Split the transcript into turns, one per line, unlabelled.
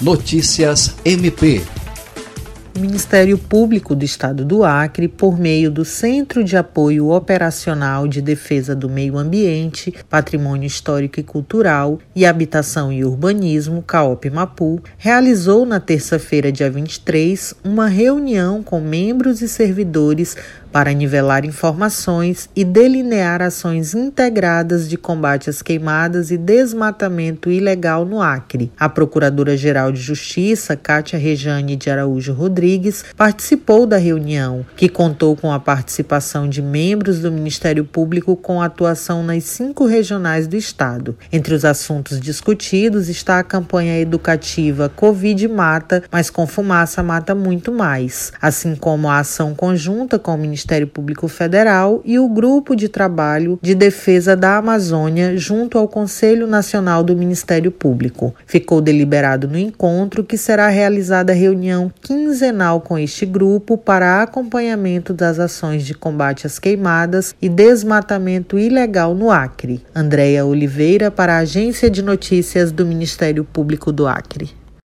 Notícias MP
o Ministério Público do Estado do Acre, por meio do Centro de Apoio Operacional de Defesa do Meio Ambiente, Patrimônio Histórico e Cultural e Habitação e Urbanismo, CAOP Mapu, realizou na terça-feira, dia 23, uma reunião com membros e servidores para nivelar informações e delinear ações integradas de combate às queimadas e desmatamento ilegal no Acre. A Procuradora-Geral de Justiça, Cátia Rejane de Araújo Rodrigues, participou da reunião, que contou com a participação de membros do Ministério Público com atuação nas cinco regionais do Estado. Entre os assuntos discutidos está a campanha educativa Covid Mata, mas com fumaça mata muito mais, assim como a ação conjunta com o Ministério Ministério Público Federal e o Grupo de Trabalho de Defesa da Amazônia junto ao Conselho Nacional do Ministério Público. Ficou deliberado no encontro que será realizada reunião quinzenal com este grupo para acompanhamento das ações de combate às queimadas e desmatamento ilegal no Acre. Andréia Oliveira para a Agência de Notícias do Ministério Público do Acre.